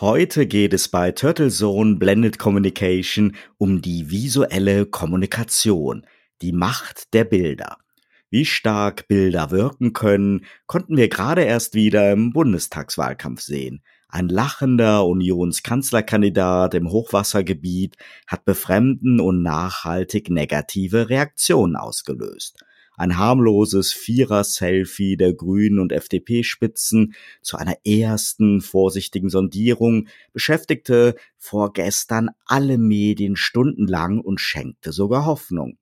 Heute geht es bei Turtle Zone Blended Communication um die visuelle Kommunikation, die Macht der Bilder. Wie stark Bilder wirken können, konnten wir gerade erst wieder im Bundestagswahlkampf sehen. Ein lachender Unionskanzlerkandidat im Hochwassergebiet hat befremden und nachhaltig negative Reaktionen ausgelöst ein harmloses Vierer-Selfie der Grünen und FDP-Spitzen zu einer ersten vorsichtigen Sondierung beschäftigte vorgestern alle Medien stundenlang und schenkte sogar Hoffnung.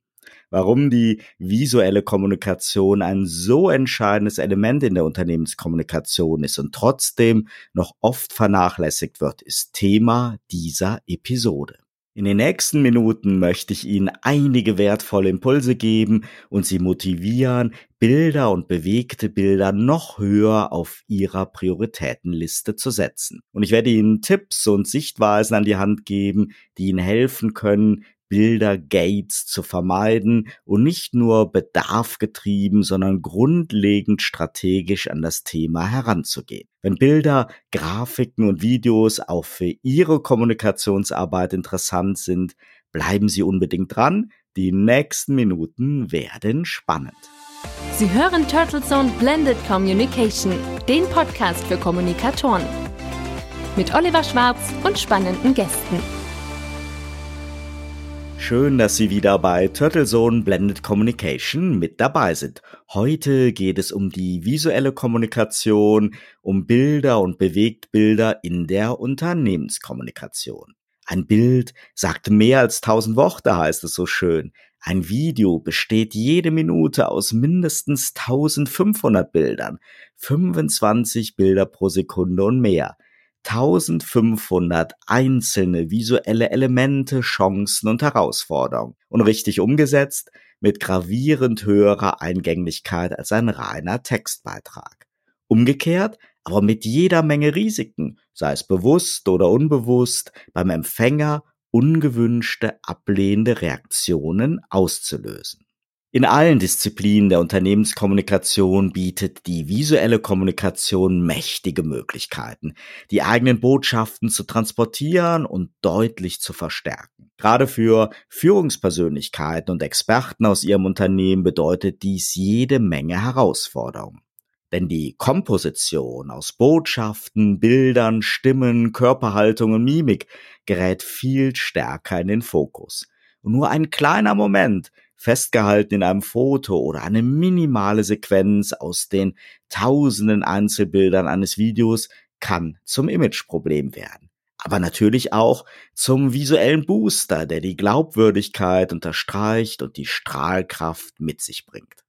Warum die visuelle Kommunikation ein so entscheidendes Element in der Unternehmenskommunikation ist und trotzdem noch oft vernachlässigt wird, ist Thema dieser Episode. In den nächsten Minuten möchte ich Ihnen einige wertvolle Impulse geben und Sie motivieren, Bilder und bewegte Bilder noch höher auf Ihrer Prioritätenliste zu setzen. Und ich werde Ihnen Tipps und Sichtweisen an die Hand geben, die Ihnen helfen können, Bildergates zu vermeiden und nicht nur bedarfgetrieben, sondern grundlegend strategisch an das Thema heranzugehen. Wenn Bilder, Grafiken und Videos auch für Ihre Kommunikationsarbeit interessant sind, bleiben Sie unbedingt dran. Die nächsten Minuten werden spannend. Sie hören Turtle Zone Blended Communication, den Podcast für Kommunikatoren. Mit Oliver Schwarz und spannenden Gästen. Schön, dass Sie wieder bei TurtleZone Blended Communication mit dabei sind. Heute geht es um die visuelle Kommunikation, um Bilder und Bewegtbilder in der Unternehmenskommunikation. Ein Bild sagt mehr als tausend Worte, heißt es so schön. Ein Video besteht jede Minute aus mindestens 1500 Bildern, 25 Bilder pro Sekunde und mehr. 1500 einzelne visuelle Elemente, Chancen und Herausforderungen und richtig umgesetzt mit gravierend höherer Eingänglichkeit als ein reiner Textbeitrag. Umgekehrt aber mit jeder Menge Risiken, sei es bewusst oder unbewusst, beim Empfänger ungewünschte ablehnende Reaktionen auszulösen. In allen Disziplinen der Unternehmenskommunikation bietet die visuelle Kommunikation mächtige Möglichkeiten, die eigenen Botschaften zu transportieren und deutlich zu verstärken. Gerade für Führungspersönlichkeiten und Experten aus ihrem Unternehmen bedeutet dies jede Menge Herausforderungen. Denn die Komposition aus Botschaften, Bildern, Stimmen, Körperhaltung und Mimik gerät viel stärker in den Fokus. Und nur ein kleiner Moment festgehalten in einem Foto oder eine minimale Sequenz aus den tausenden Einzelbildern eines Videos kann zum Imageproblem werden. Aber natürlich auch zum visuellen Booster, der die Glaubwürdigkeit unterstreicht und die Strahlkraft mit sich bringt.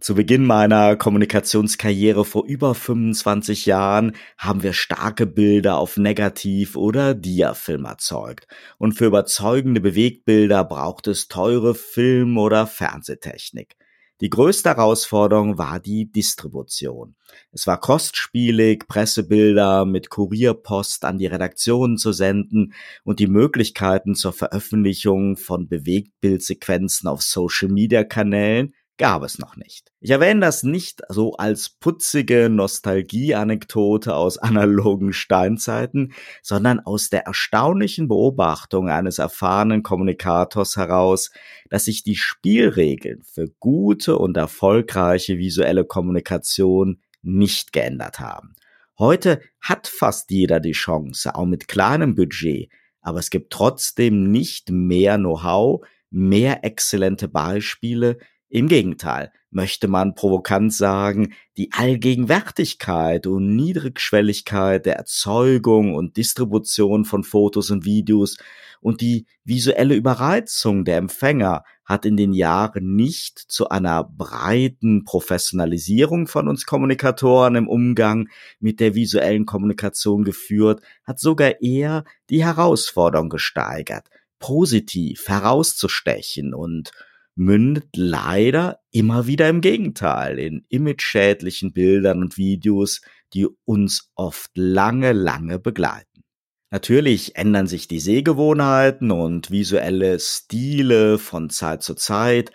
Zu Beginn meiner Kommunikationskarriere vor über 25 Jahren haben wir starke Bilder auf Negativ- oder Diafilm erzeugt. Und für überzeugende Bewegtbilder braucht es teure Film- oder Fernsehtechnik. Die größte Herausforderung war die Distribution. Es war kostspielig, Pressebilder mit Kurierpost an die Redaktionen zu senden und die Möglichkeiten zur Veröffentlichung von Bewegtbildsequenzen auf Social-Media-Kanälen gab es noch nicht. Ich erwähne das nicht so als putzige Nostalgie-Anekdote aus analogen Steinzeiten, sondern aus der erstaunlichen Beobachtung eines erfahrenen Kommunikators heraus, dass sich die Spielregeln für gute und erfolgreiche visuelle Kommunikation nicht geändert haben. Heute hat fast jeder die Chance, auch mit kleinem Budget, aber es gibt trotzdem nicht mehr Know-how, mehr exzellente Beispiele, im Gegenteil, möchte man provokant sagen, die Allgegenwärtigkeit und Niedrigschwelligkeit der Erzeugung und Distribution von Fotos und Videos und die visuelle Überreizung der Empfänger hat in den Jahren nicht zu einer breiten Professionalisierung von uns Kommunikatoren im Umgang mit der visuellen Kommunikation geführt, hat sogar eher die Herausforderung gesteigert, positiv herauszustechen und mündet leider immer wieder im Gegenteil in imageschädlichen Bildern und Videos, die uns oft lange, lange begleiten. Natürlich ändern sich die Sehgewohnheiten und visuelle Stile von Zeit zu Zeit.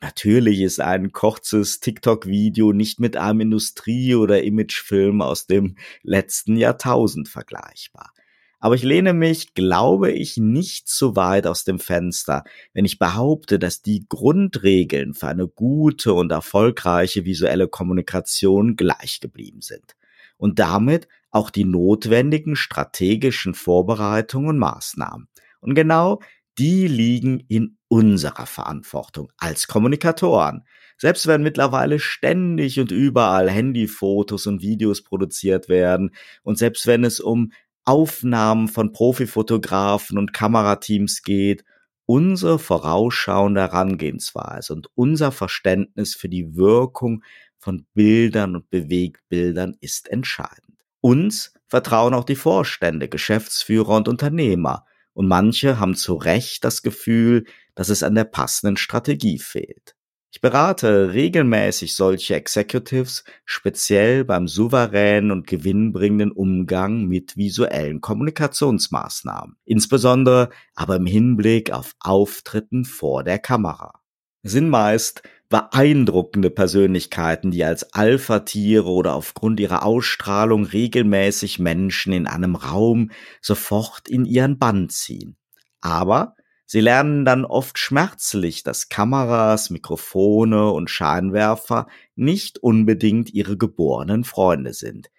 Natürlich ist ein kurzes TikTok-Video nicht mit einem Industrie- oder Imagefilm aus dem letzten Jahrtausend vergleichbar. Aber ich lehne mich, glaube ich, nicht zu weit aus dem Fenster, wenn ich behaupte, dass die Grundregeln für eine gute und erfolgreiche visuelle Kommunikation gleich geblieben sind. Und damit auch die notwendigen strategischen Vorbereitungen und Maßnahmen. Und genau die liegen in unserer Verantwortung als Kommunikatoren. Selbst wenn mittlerweile ständig und überall Handyfotos und Videos produziert werden und selbst wenn es um Aufnahmen von Profifotografen und Kamerateams geht, unsere vorausschauende Herangehensweise und unser Verständnis für die Wirkung von Bildern und Bewegtbildern ist entscheidend. Uns vertrauen auch die Vorstände, Geschäftsführer und Unternehmer, und manche haben zu Recht das Gefühl, dass es an der passenden Strategie fehlt. Ich berate regelmäßig solche Executives speziell beim souveränen und gewinnbringenden Umgang mit visuellen Kommunikationsmaßnahmen, insbesondere aber im Hinblick auf Auftritten vor der Kamera. Sind meist beeindruckende Persönlichkeiten, die als Alpha-Tiere oder aufgrund ihrer Ausstrahlung regelmäßig Menschen in einem Raum sofort in ihren Bann ziehen. Aber Sie lernen dann oft schmerzlich, dass Kameras, Mikrofone und Scheinwerfer nicht unbedingt ihre geborenen Freunde sind.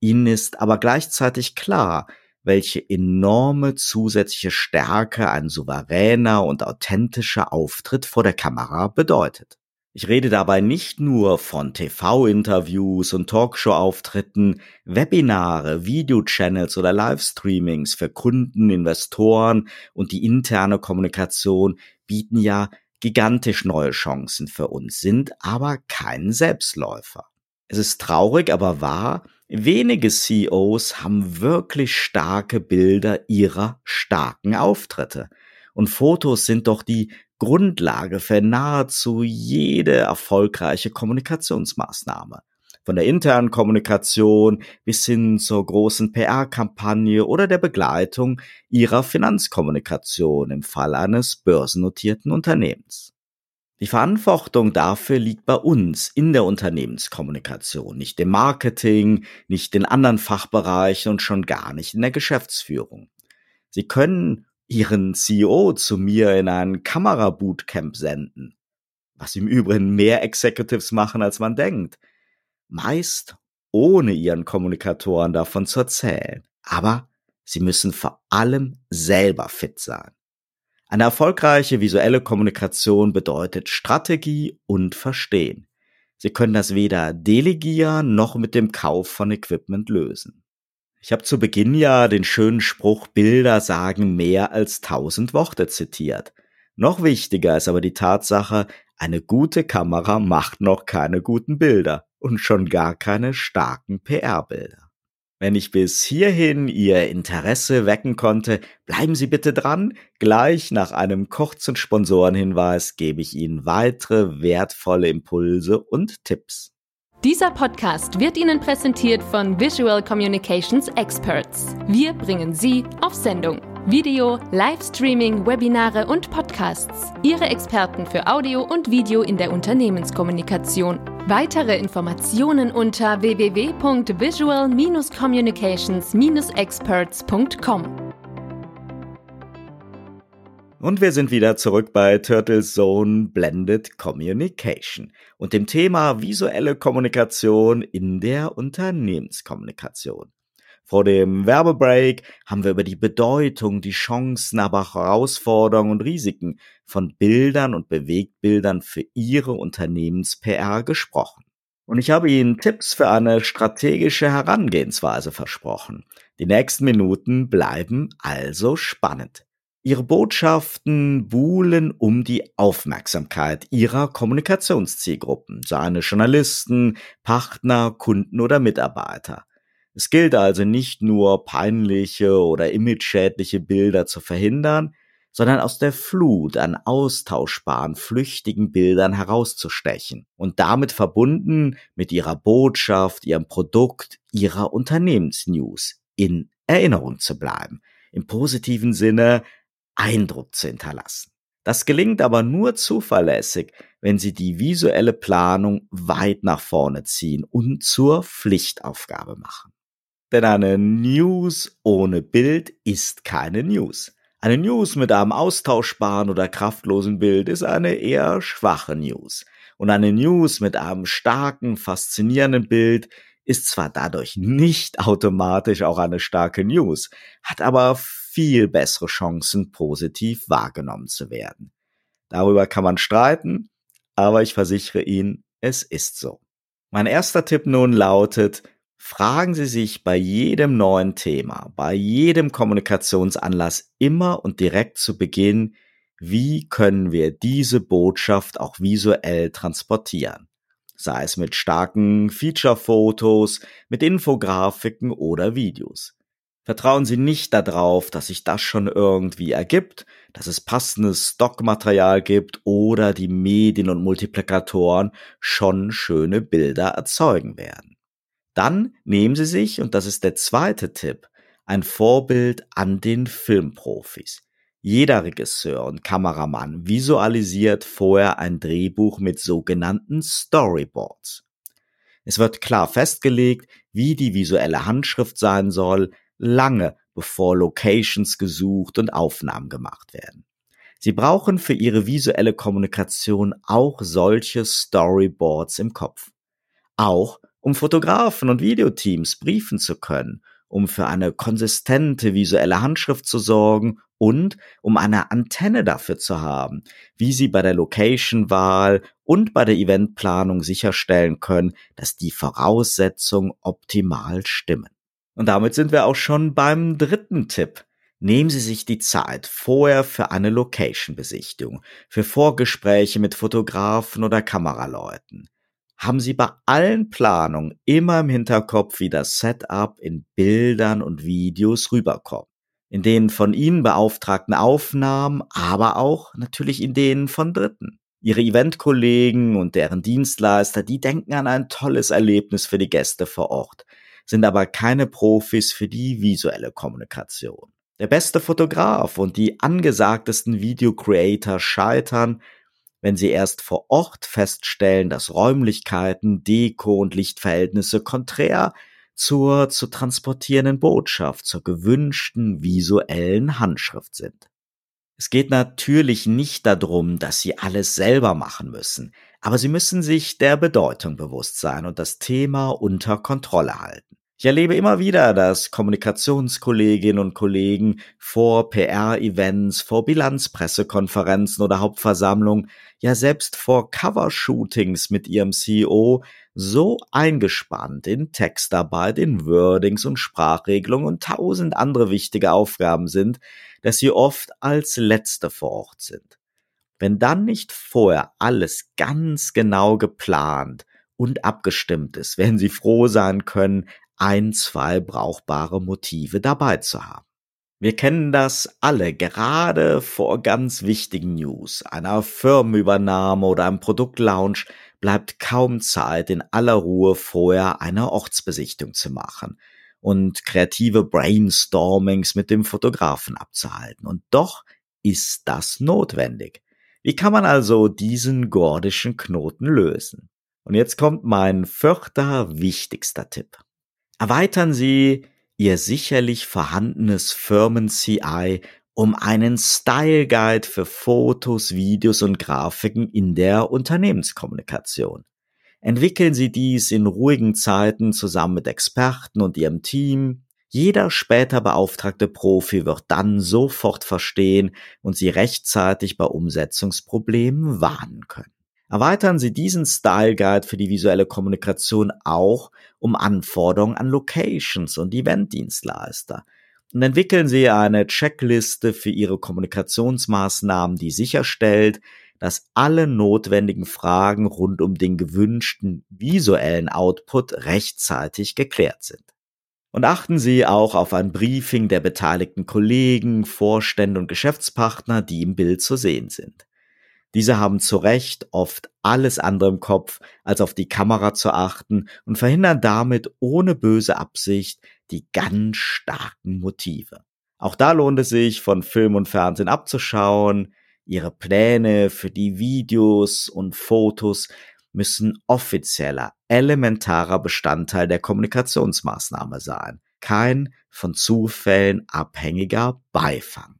Ihnen ist aber gleichzeitig klar, welche enorme zusätzliche Stärke ein souveräner und authentischer Auftritt vor der Kamera bedeutet. Ich rede dabei nicht nur von TV-Interviews und Talkshow-Auftritten, Webinare, Video-Channels oder Livestreamings für Kunden, Investoren und die interne Kommunikation bieten ja gigantisch neue Chancen für uns, sind aber kein Selbstläufer. Es ist traurig, aber wahr, wenige CEOs haben wirklich starke Bilder ihrer starken Auftritte. Und Fotos sind doch die Grundlage für nahezu jede erfolgreiche Kommunikationsmaßnahme. Von der internen Kommunikation bis hin zur großen PR-Kampagne oder der Begleitung ihrer Finanzkommunikation im Fall eines börsennotierten Unternehmens. Die Verantwortung dafür liegt bei uns in der Unternehmenskommunikation, nicht im Marketing, nicht in anderen Fachbereichen und schon gar nicht in der Geschäftsführung. Sie können ihren CEO zu mir in ein Kamerabootcamp senden. Was im Übrigen mehr Executives machen, als man denkt. Meist ohne ihren Kommunikatoren davon zu erzählen. Aber sie müssen vor allem selber fit sein. Eine erfolgreiche visuelle Kommunikation bedeutet Strategie und Verstehen. Sie können das weder delegieren noch mit dem Kauf von Equipment lösen. Ich habe zu Beginn ja den schönen Spruch Bilder sagen mehr als tausend Worte zitiert. Noch wichtiger ist aber die Tatsache, eine gute Kamera macht noch keine guten Bilder und schon gar keine starken PR-Bilder. Wenn ich bis hierhin Ihr Interesse wecken konnte, bleiben Sie bitte dran. Gleich nach einem kurzen Sponsorenhinweis gebe ich Ihnen weitere wertvolle Impulse und Tipps. Dieser Podcast wird Ihnen präsentiert von Visual Communications Experts. Wir bringen Sie auf Sendung. Video, Livestreaming, Webinare und Podcasts. Ihre Experten für Audio und Video in der Unternehmenskommunikation. Weitere Informationen unter www.visual-communications-experts.com. Und wir sind wieder zurück bei Turtle Zone Blended Communication und dem Thema visuelle Kommunikation in der Unternehmenskommunikation. Vor dem Werbebreak haben wir über die Bedeutung, die Chancen, aber auch Herausforderungen und Risiken von Bildern und Bewegtbildern für Ihre Unternehmens-PR gesprochen. Und ich habe Ihnen Tipps für eine strategische Herangehensweise versprochen. Die nächsten Minuten bleiben also spannend. Ihre Botschaften buhlen um die Aufmerksamkeit ihrer Kommunikationszielgruppen, seine Journalisten, Partner, Kunden oder Mitarbeiter. Es gilt also nicht nur peinliche oder imageschädliche Bilder zu verhindern, sondern aus der Flut an austauschbaren, flüchtigen Bildern herauszustechen und damit verbunden mit ihrer Botschaft, ihrem Produkt, ihrer Unternehmensnews in Erinnerung zu bleiben. Im positiven Sinne Eindruck zu hinterlassen. Das gelingt aber nur zuverlässig, wenn Sie die visuelle Planung weit nach vorne ziehen und zur Pflichtaufgabe machen. Denn eine News ohne Bild ist keine News. Eine News mit einem austauschbaren oder kraftlosen Bild ist eine eher schwache News. Und eine News mit einem starken, faszinierenden Bild ist zwar dadurch nicht automatisch auch eine starke News, hat aber viel bessere Chancen, positiv wahrgenommen zu werden. Darüber kann man streiten, aber ich versichere Ihnen, es ist so. Mein erster Tipp nun lautet, fragen Sie sich bei jedem neuen Thema, bei jedem Kommunikationsanlass immer und direkt zu Beginn, wie können wir diese Botschaft auch visuell transportieren? Sei es mit starken Feature-Fotos, mit Infografiken oder Videos. Vertrauen Sie nicht darauf, dass sich das schon irgendwie ergibt, dass es passendes Stockmaterial gibt oder die Medien und Multiplikatoren schon schöne Bilder erzeugen werden. Dann nehmen Sie sich, und das ist der zweite Tipp, ein Vorbild an den Filmprofis. Jeder Regisseur und Kameramann visualisiert vorher ein Drehbuch mit sogenannten Storyboards. Es wird klar festgelegt, wie die visuelle Handschrift sein soll, lange bevor Locations gesucht und Aufnahmen gemacht werden. Sie brauchen für ihre visuelle Kommunikation auch solche Storyboards im Kopf. Auch um Fotografen und Videoteams briefen zu können, um für eine konsistente visuelle Handschrift zu sorgen und um eine Antenne dafür zu haben, wie sie bei der Location-Wahl und bei der Eventplanung sicherstellen können, dass die Voraussetzungen optimal stimmen. Und damit sind wir auch schon beim dritten Tipp. Nehmen Sie sich die Zeit vorher für eine Location-Besichtigung, für Vorgespräche mit Fotografen oder Kameraleuten haben Sie bei allen Planungen immer im Hinterkopf, wie das Setup in Bildern und Videos rüberkommt. In den von Ihnen beauftragten Aufnahmen, aber auch natürlich in denen von Dritten. Ihre Eventkollegen und deren Dienstleister, die denken an ein tolles Erlebnis für die Gäste vor Ort, sind aber keine Profis für die visuelle Kommunikation. Der beste Fotograf und die angesagtesten Video-Creator scheitern, wenn sie erst vor Ort feststellen, dass Räumlichkeiten, Deko und Lichtverhältnisse konträr zur zu transportierenden Botschaft, zur gewünschten visuellen Handschrift sind. Es geht natürlich nicht darum, dass sie alles selber machen müssen, aber sie müssen sich der Bedeutung bewusst sein und das Thema unter Kontrolle halten. Ich erlebe immer wieder, dass Kommunikationskolleginnen und Kollegen vor PR-Events, vor Bilanzpressekonferenzen oder Hauptversammlungen, ja selbst vor Covershootings mit ihrem CEO so eingespannt in Textarbeit, in Wordings und Sprachregelungen und tausend andere wichtige Aufgaben sind, dass sie oft als Letzte vor Ort sind. Wenn dann nicht vorher alles ganz genau geplant und abgestimmt ist, werden Sie froh sein können, ein, zwei brauchbare Motive dabei zu haben. Wir kennen das alle, gerade vor ganz wichtigen News, einer Firmenübernahme oder einem Produktlaunch bleibt kaum Zeit, in aller Ruhe vorher eine Ortsbesichtigung zu machen und kreative Brainstormings mit dem Fotografen abzuhalten. Und doch ist das notwendig. Wie kann man also diesen gordischen Knoten lösen? Und jetzt kommt mein vierter wichtigster Tipp. Erweitern Sie Ihr sicherlich vorhandenes Firmen-CI um einen Style Guide für Fotos, Videos und Grafiken in der Unternehmenskommunikation. Entwickeln Sie dies in ruhigen Zeiten zusammen mit Experten und Ihrem Team. Jeder später beauftragte Profi wird dann sofort verstehen und Sie rechtzeitig bei Umsetzungsproblemen warnen können. Erweitern Sie diesen Style Guide für die visuelle Kommunikation auch um Anforderungen an Locations und Eventdienstleister. Und entwickeln Sie eine Checkliste für Ihre Kommunikationsmaßnahmen, die sicherstellt, dass alle notwendigen Fragen rund um den gewünschten visuellen Output rechtzeitig geklärt sind. Und achten Sie auch auf ein Briefing der beteiligten Kollegen, Vorstände und Geschäftspartner, die im Bild zu sehen sind. Diese haben zu Recht oft alles andere im Kopf, als auf die Kamera zu achten und verhindern damit ohne böse Absicht die ganz starken Motive. Auch da lohnt es sich, von Film und Fernsehen abzuschauen. Ihre Pläne für die Videos und Fotos müssen offizieller, elementarer Bestandteil der Kommunikationsmaßnahme sein. kein von Zufällen abhängiger Beifang.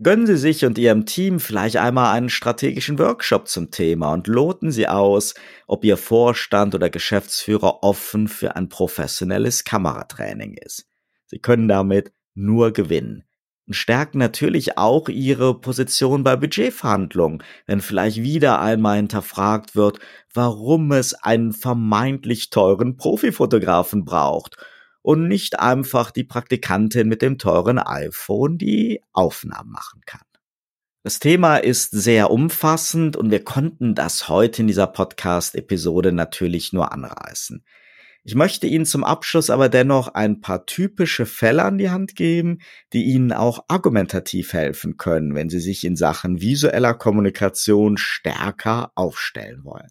Gönnen Sie sich und Ihrem Team vielleicht einmal einen strategischen Workshop zum Thema und loten Sie aus, ob Ihr Vorstand oder Geschäftsführer offen für ein professionelles Kameratraining ist. Sie können damit nur gewinnen und stärken natürlich auch Ihre Position bei Budgetverhandlungen, wenn vielleicht wieder einmal hinterfragt wird, warum es einen vermeintlich teuren Profifotografen braucht und nicht einfach die Praktikantin mit dem teuren iPhone die Aufnahmen machen kann. Das Thema ist sehr umfassend und wir konnten das heute in dieser Podcast-Episode natürlich nur anreißen. Ich möchte Ihnen zum Abschluss aber dennoch ein paar typische Fälle an die Hand geben, die Ihnen auch argumentativ helfen können, wenn Sie sich in Sachen visueller Kommunikation stärker aufstellen wollen.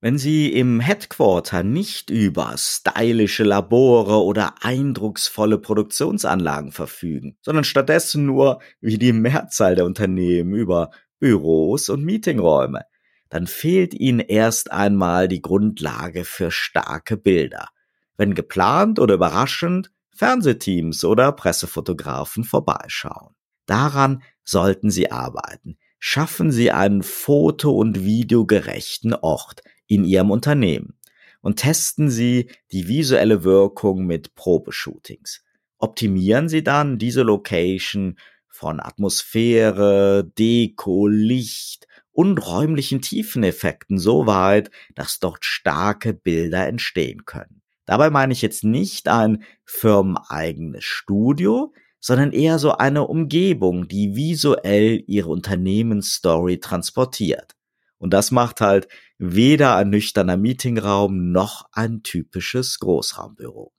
Wenn Sie im Headquarter nicht über stylische Labore oder eindrucksvolle Produktionsanlagen verfügen, sondern stattdessen nur, wie die Mehrzahl der Unternehmen, über Büros und Meetingräume, dann fehlt Ihnen erst einmal die Grundlage für starke Bilder. Wenn geplant oder überraschend Fernsehteams oder Pressefotografen vorbeischauen. Daran sollten Sie arbeiten. Schaffen Sie einen foto- und videogerechten Ort, in Ihrem Unternehmen und testen Sie die visuelle Wirkung mit Probeshootings. Optimieren Sie dann diese Location von Atmosphäre, Deko, Licht und räumlichen Tiefeneffekten so weit, dass dort starke Bilder entstehen können. Dabei meine ich jetzt nicht ein firmeneigenes Studio, sondern eher so eine Umgebung, die visuell ihre Unternehmensstory transportiert. Und das macht halt weder ein nüchterner Meetingraum noch ein typisches Großraumbüro.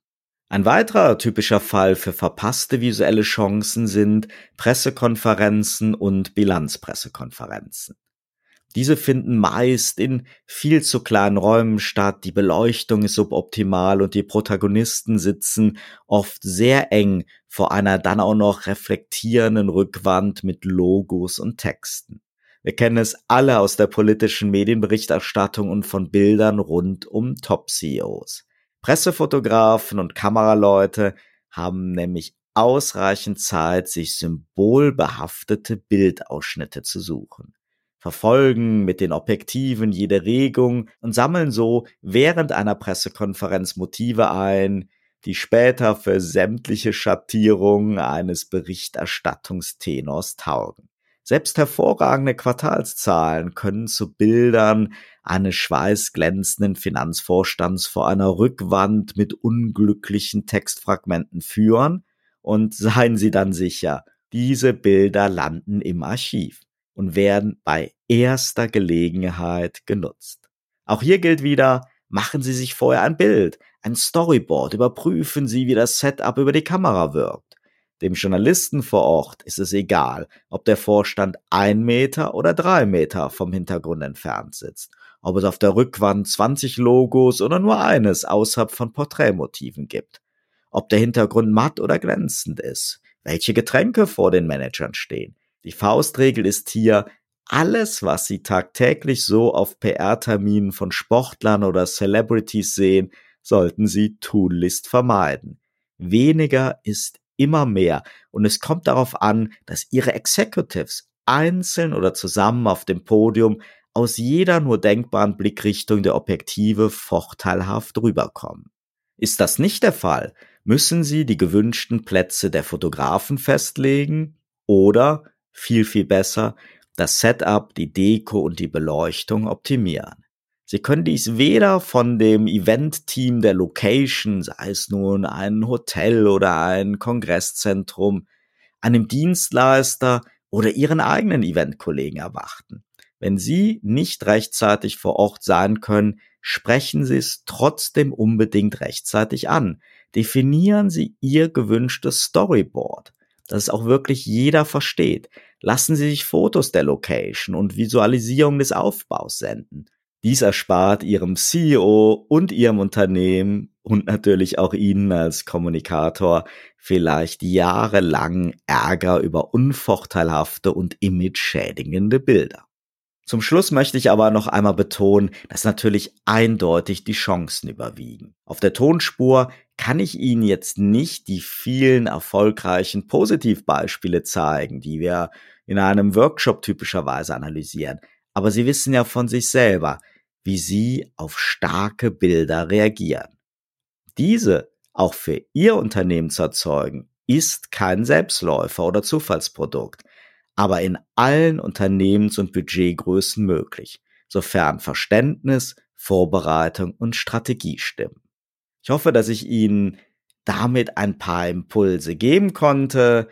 Ein weiterer typischer Fall für verpasste visuelle Chancen sind Pressekonferenzen und Bilanzpressekonferenzen. Diese finden meist in viel zu kleinen Räumen statt, die Beleuchtung ist suboptimal und die Protagonisten sitzen oft sehr eng vor einer dann auch noch reflektierenden Rückwand mit Logos und Texten. Wir kennen es alle aus der politischen Medienberichterstattung und von Bildern rund um Top-CEOs. Pressefotografen und Kameraleute haben nämlich ausreichend Zeit, sich symbolbehaftete Bildausschnitte zu suchen, verfolgen mit den Objektiven jede Regung und sammeln so während einer Pressekonferenz Motive ein, die später für sämtliche Schattierungen eines Berichterstattungstenors taugen. Selbst hervorragende Quartalszahlen können zu Bildern eines schweißglänzenden Finanzvorstands vor einer Rückwand mit unglücklichen Textfragmenten führen und seien Sie dann sicher, diese Bilder landen im Archiv und werden bei erster Gelegenheit genutzt. Auch hier gilt wieder, machen Sie sich vorher ein Bild, ein Storyboard, überprüfen Sie, wie das Setup über die Kamera wirkt. Dem Journalisten vor Ort ist es egal, ob der Vorstand ein Meter oder drei Meter vom Hintergrund entfernt sitzt, ob es auf der Rückwand 20 Logos oder nur eines außerhalb von Porträtmotiven gibt, ob der Hintergrund matt oder glänzend ist, welche Getränke vor den Managern stehen. Die Faustregel ist hier, alles, was Sie tagtäglich so auf PR-Terminen von Sportlern oder Celebrities sehen, sollten Sie tunlichst vermeiden. Weniger ist immer mehr. Und es kommt darauf an, dass ihre Executives einzeln oder zusammen auf dem Podium aus jeder nur denkbaren Blickrichtung der Objektive vorteilhaft rüberkommen. Ist das nicht der Fall, müssen Sie die gewünschten Plätze der Fotografen festlegen oder, viel, viel besser, das Setup, die Deko und die Beleuchtung optimieren. Sie können dies weder von dem Event-Team der Location, sei es nun ein Hotel oder ein Kongresszentrum, einem Dienstleister oder Ihren eigenen Eventkollegen erwarten. Wenn Sie nicht rechtzeitig vor Ort sein können, sprechen Sie es trotzdem unbedingt rechtzeitig an. Definieren Sie Ihr gewünschtes Storyboard, dass es auch wirklich jeder versteht. Lassen Sie sich Fotos der Location und Visualisierung des Aufbaus senden. Dies erspart Ihrem CEO und Ihrem Unternehmen und natürlich auch Ihnen als Kommunikator vielleicht jahrelang Ärger über unvorteilhafte und image-schädigende Bilder. Zum Schluss möchte ich aber noch einmal betonen, dass natürlich eindeutig die Chancen überwiegen. Auf der Tonspur kann ich Ihnen jetzt nicht die vielen erfolgreichen Positivbeispiele zeigen, die wir in einem Workshop typischerweise analysieren. Aber Sie wissen ja von sich selber, wie Sie auf starke Bilder reagieren. Diese auch für Ihr Unternehmen zu erzeugen, ist kein Selbstläufer oder Zufallsprodukt aber in allen Unternehmens- und Budgetgrößen möglich, sofern Verständnis, Vorbereitung und Strategie stimmen. Ich hoffe, dass ich Ihnen damit ein paar Impulse geben konnte.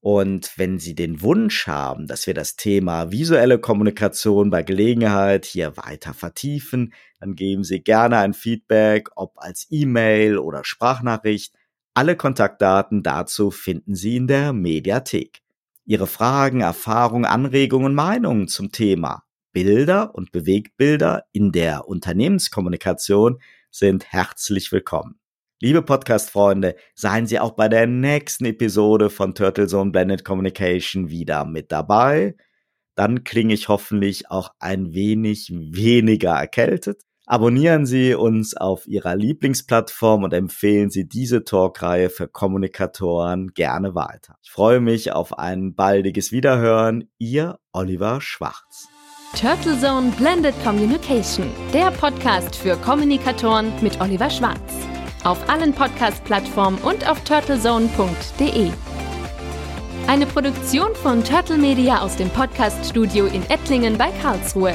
Und wenn Sie den Wunsch haben, dass wir das Thema visuelle Kommunikation bei Gelegenheit hier weiter vertiefen, dann geben Sie gerne ein Feedback, ob als E-Mail oder Sprachnachricht. Alle Kontaktdaten dazu finden Sie in der Mediathek. Ihre Fragen, Erfahrungen, Anregungen, Meinungen zum Thema Bilder und Bewegtbilder in der Unternehmenskommunikation sind herzlich willkommen. Liebe Podcast-Freunde, seien Sie auch bei der nächsten Episode von Turtle Zone Blended Communication wieder mit dabei. Dann klinge ich hoffentlich auch ein wenig weniger erkältet. Abonnieren Sie uns auf Ihrer Lieblingsplattform und empfehlen Sie diese Talkreihe für Kommunikatoren gerne weiter. Ich freue mich auf ein baldiges Wiederhören. Ihr Oliver Schwarz. Turtle Zone Blended Communication, der Podcast für Kommunikatoren mit Oliver Schwarz. Auf allen Podcast-Plattformen und auf turtlezone.de. Eine Produktion von Turtle Media aus dem Podcast-Studio in Ettlingen bei Karlsruhe.